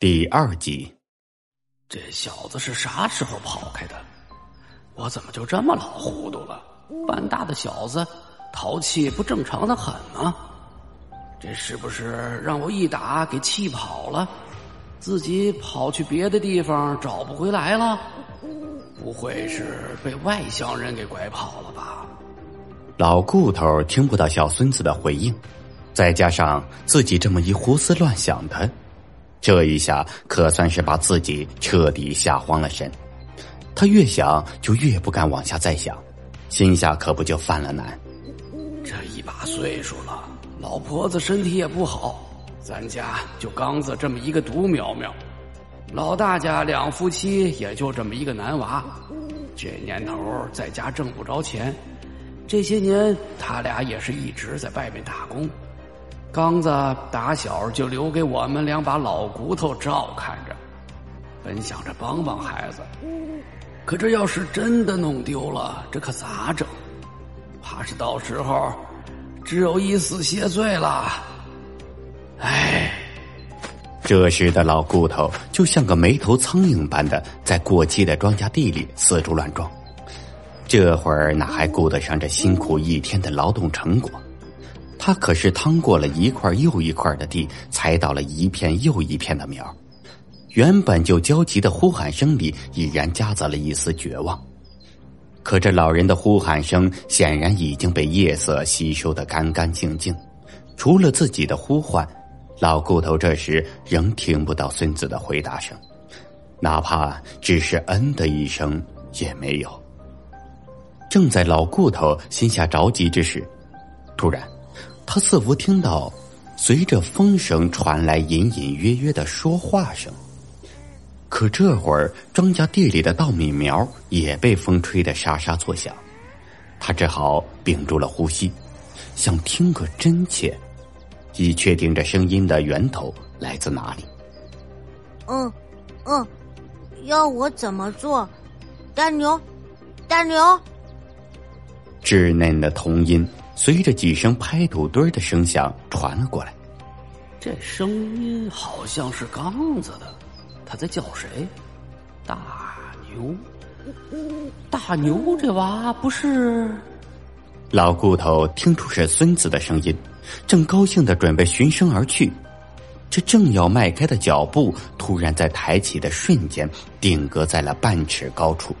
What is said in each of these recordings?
第二集，这小子是啥时候跑开的？我怎么就这么老糊涂了？半大的小子，淘气不正常的很吗？这是不是让我一打给气跑了？自己跑去别的地方找不回来了？不会是被外乡人给拐跑了吧？老顾头听不到小孙子的回应，再加上自己这么一胡思乱想的，这一下可算是把自己彻底吓慌了神。他越想就越不敢往下再想，心下可不就犯了难。这一把岁数了，老婆子身体也不好，咱家就刚子这么一个独苗苗，老大家两夫妻也就这么一个男娃，这年头在家挣不着钱。这些年，他俩也是一直在外面打工。刚子打小就留给我们两把老骨头照看着，本想着帮帮孩子，可这要是真的弄丢了，这可咋整？怕是到时候只有一死谢罪了。唉，这时的老骨头就像个没头苍蝇般的在过期的庄稼地里四处乱撞。这会儿哪还顾得上这辛苦一天的劳动成果？他可是趟过了一块又一块的地，踩倒了一片又一片的苗。原本就焦急的呼喊声里，已然夹杂了一丝绝望。可这老人的呼喊声显然已经被夜色吸收的干干净净，除了自己的呼唤，老顾头这时仍听不到孙子的回答声，哪怕只是“嗯”的一声也没有。正在老顾头心下着急之时，突然，他似乎听到随着风声传来隐隐约约的说话声。可这会儿，庄稼地里的稻米苗也被风吹得沙沙作响，他只好屏住了呼吸，想听个真切，以确定这声音的源头来自哪里。嗯，嗯，要我怎么做？大牛，大牛。稚嫩的童音随着几声拍土堆的声响传了过来。这声音好像是刚子的，他在叫谁？大牛，大牛，这娃不是？老骨头听出是孙子的声音，正高兴的准备循声而去，这正要迈开的脚步，突然在抬起的瞬间定格在了半尺高处。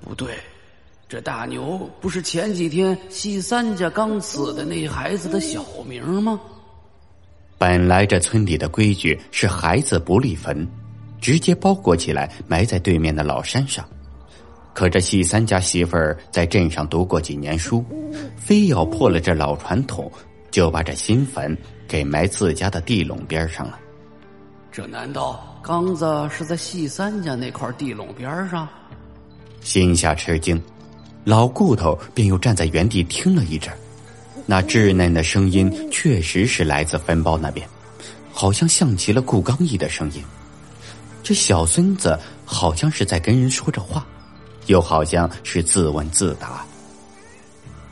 不对。这大牛不是前几天西三家刚死的那孩子的小名吗？本来这村里的规矩是孩子不立坟，直接包裹起来埋在对面的老山上。可这西三家媳妇儿在镇上读过几年书，非要破了这老传统，就把这新坟给埋自家的地垄边上了。这难道刚子是在西三家那块地垄边上？心下吃惊。老顾头便又站在原地听了一阵，那稚嫩的声音确实是来自坟包那边，好像像极了顾刚毅的声音。这小孙子好像是在跟人说着话，又好像是自问自答。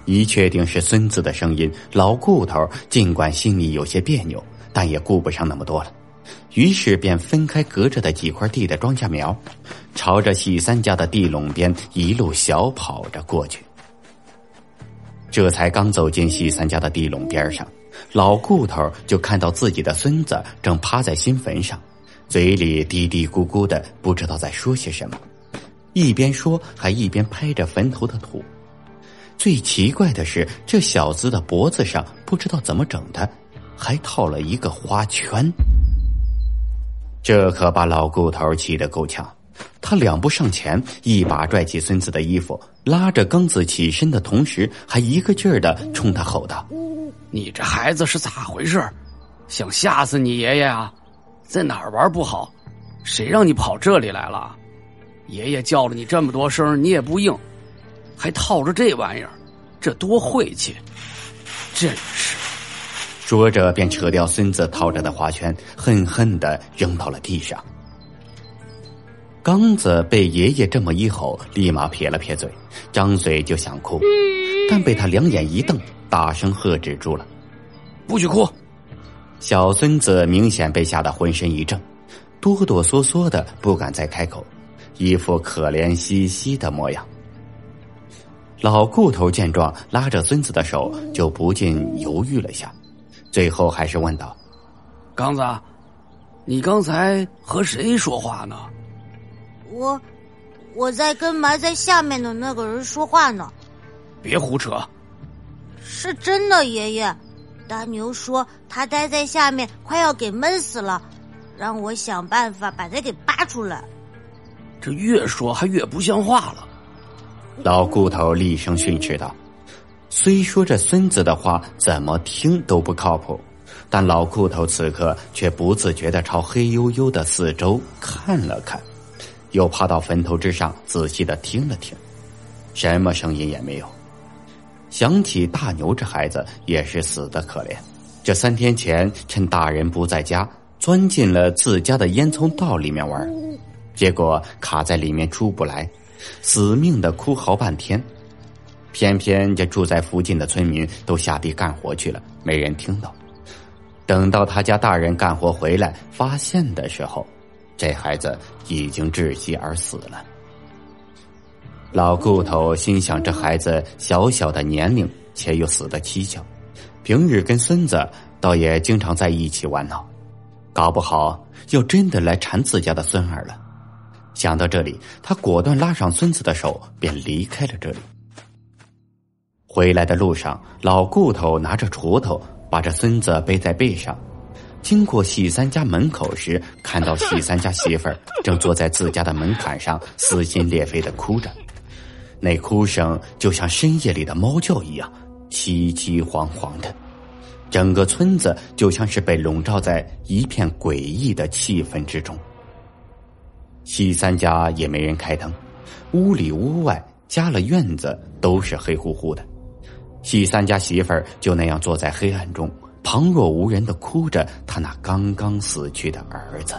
一确定是孙子的声音，老顾头尽管心里有些别扭，但也顾不上那么多了。于是便分开隔着的几块地的庄稼苗，朝着喜三家的地垄边一路小跑着过去。这才刚走进喜三家的地垄边上，老顾头就看到自己的孙子正趴在新坟上，嘴里嘀嘀咕咕的，不知道在说些什么，一边说还一边拍着坟头的土。最奇怪的是，这小子的脖子上不知道怎么整的，还套了一个花圈。这可把老顾头气得够呛，他两步上前，一把拽起孙子的衣服，拉着庚子起身的同时，还一个劲儿的冲他吼道：“你这孩子是咋回事？想吓死你爷爷啊？在哪儿玩不好？谁让你跑这里来了？爷爷叫了你这么多声，你也不应，还套着这玩意儿，这多晦气！真是。”说着，便扯掉孙子套着的花圈，恨恨的扔到了地上。刚子被爷爷这么一吼，立马撇了撇嘴，张嘴就想哭，但被他两眼一瞪，大声喝止住了：“不许哭！”小孙子明显被吓得浑身一怔，哆哆嗦嗦的，不敢再开口，一副可怜兮兮的模样。老顾头见状，拉着孙子的手，就不禁犹豫了下，最后还是问道：“刚子，你刚才和谁说话呢？”“我，我在跟埋在下面的那个人说话呢。”“别胡扯！”“是真的，爷爷。大牛说他待在下面快要给闷死了，让我想办法把他给扒出来。”“这越说还越不像话了。”老顾头厉声训斥道：“虽说这孙子的话怎么听都不靠谱，但老裤头此刻却不自觉的朝黑黝黝的四周看了看，又爬到坟头之上仔细的听了听，什么声音也没有。想起大牛这孩子也是死的可怜，这三天前趁大人不在家，钻进了自家的烟囱道里面玩，结果卡在里面出不来。”死命的哭嚎半天，偏偏这住在附近的村民都下地干活去了，没人听到。等到他家大人干活回来发现的时候，这孩子已经窒息而死了。老顾头心想：这孩子小小的年龄，且又死得蹊跷，平日跟孙子倒也经常在一起玩闹，搞不好又真的来缠自家的孙儿了。想到这里，他果断拉上孙子的手，便离开了这里。回来的路上，老顾头拿着锄头，把这孙子背在背上。经过喜三家门口时，看到喜三家媳妇儿 正坐在自家的门槛上，撕心裂肺的哭着，那哭声就像深夜里的猫叫一样，凄凄惶惶的。整个村子就像是被笼罩在一片诡异的气氛之中。西三家也没人开灯，屋里屋外、家了院子都是黑乎乎的。西三家媳妇儿就那样坐在黑暗中，旁若无人的哭着她那刚刚死去的儿子。